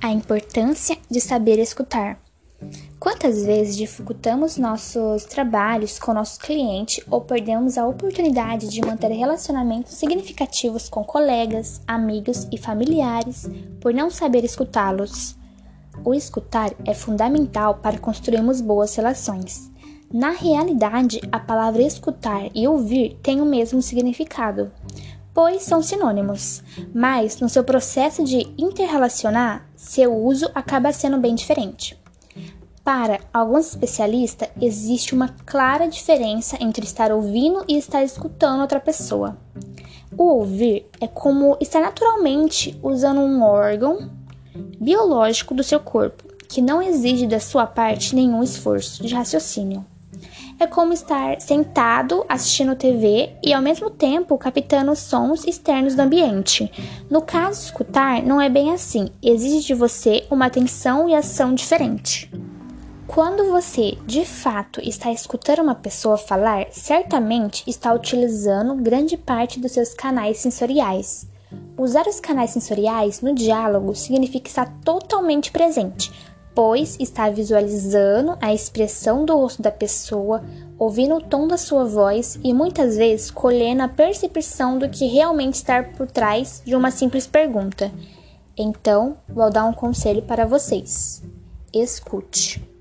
A importância de saber escutar. Quantas vezes dificultamos nossos trabalhos com nosso cliente ou perdemos a oportunidade de manter relacionamentos significativos com colegas, amigos e familiares por não saber escutá-los? O escutar é fundamental para construirmos boas relações. Na realidade, a palavra escutar e ouvir têm o mesmo significado pois são sinônimos, mas no seu processo de interrelacionar, seu uso acaba sendo bem diferente. Para alguns especialistas, existe uma clara diferença entre estar ouvindo e estar escutando outra pessoa. O ouvir é como estar naturalmente usando um órgão biológico do seu corpo, que não exige da sua parte nenhum esforço de raciocínio é como estar sentado assistindo TV e ao mesmo tempo captando sons externos do ambiente. No caso, escutar não é bem assim, exige de você uma atenção e ação diferente. Quando você de fato está escutando uma pessoa falar, certamente está utilizando grande parte dos seus canais sensoriais. Usar os canais sensoriais no diálogo significa estar totalmente presente, pois está visualizando a expressão do rosto da pessoa, ouvindo o tom da sua voz e muitas vezes colhendo a percepção do que realmente está por trás de uma simples pergunta. Então, vou dar um conselho para vocês: escute.